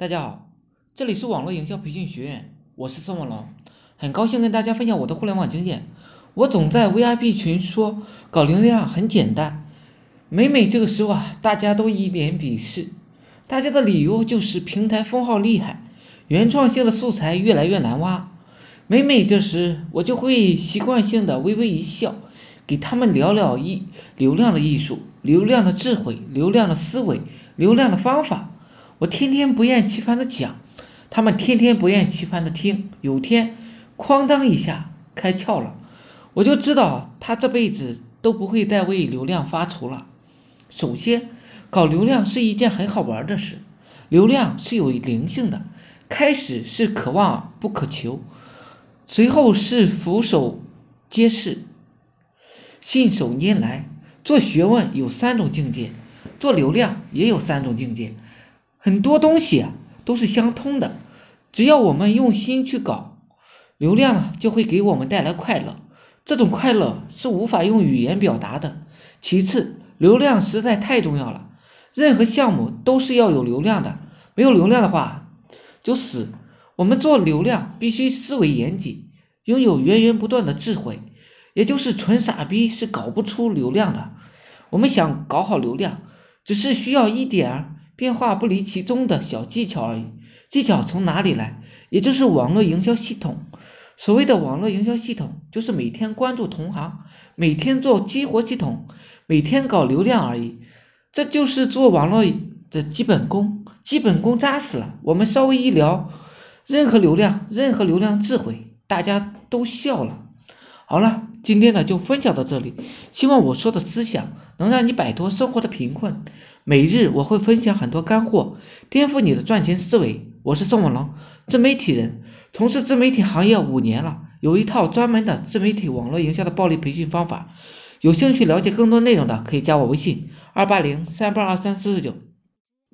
大家好，这里是网络营销培训学院，我是宋文龙，很高兴跟大家分享我的互联网经验。我总在 VIP 群说搞流量很简单，每每这个时候啊，大家都一脸鄙视，大家的理由就是平台封号厉害，原创性的素材越来越难挖。每每这时，我就会习惯性的微微一笑，给他们聊聊艺流量的艺术、流量的智慧、流量的思维、流量的方法。我天天不厌其烦的讲，他们天天不厌其烦的听。有天，哐当一下开窍了，我就知道他这辈子都不会再为流量发愁了。首先，搞流量是一件很好玩的事，流量是有灵性的，开始是可望不可求，随后是俯首皆是，信手拈来。做学问有三种境界，做流量也有三种境界。很多东西啊都是相通的，只要我们用心去搞，流量啊就会给我们带来快乐。这种快乐是无法用语言表达的。其次，流量实在太重要了，任何项目都是要有流量的，没有流量的话就死。我们做流量必须思维严谨，拥有源源不断的智慧，也就是纯傻逼是搞不出流量的。我们想搞好流量，只是需要一点儿。变化不离其宗的小技巧而已。技巧从哪里来？也就是网络营销系统。所谓的网络营销系统，就是每天关注同行，每天做激活系统，每天搞流量而已。这就是做网络的基本功。基本功扎实了，我们稍微一聊，任何流量，任何流量智慧，大家都笑了。好了，今天呢就分享到这里。希望我说的思想能让你摆脱生活的贫困。每日我会分享很多干货，颠覆你的赚钱思维。我是宋文龙，自媒体人，从事自媒体行业五年了，有一套专门的自媒体网络营销的暴力培训方法。有兴趣了解更多内容的，可以加我微信二八零三八二三四四九，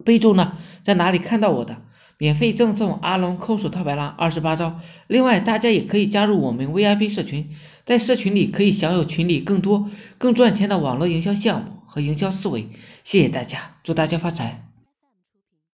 备注呢在哪里看到我的，免费赠送阿龙抠手套白狼二十八招。另外，大家也可以加入我们 VIP 社群，在社群里可以享有群里更多更赚钱的网络营销项目。和营销思维，谢谢大家，祝大家发财。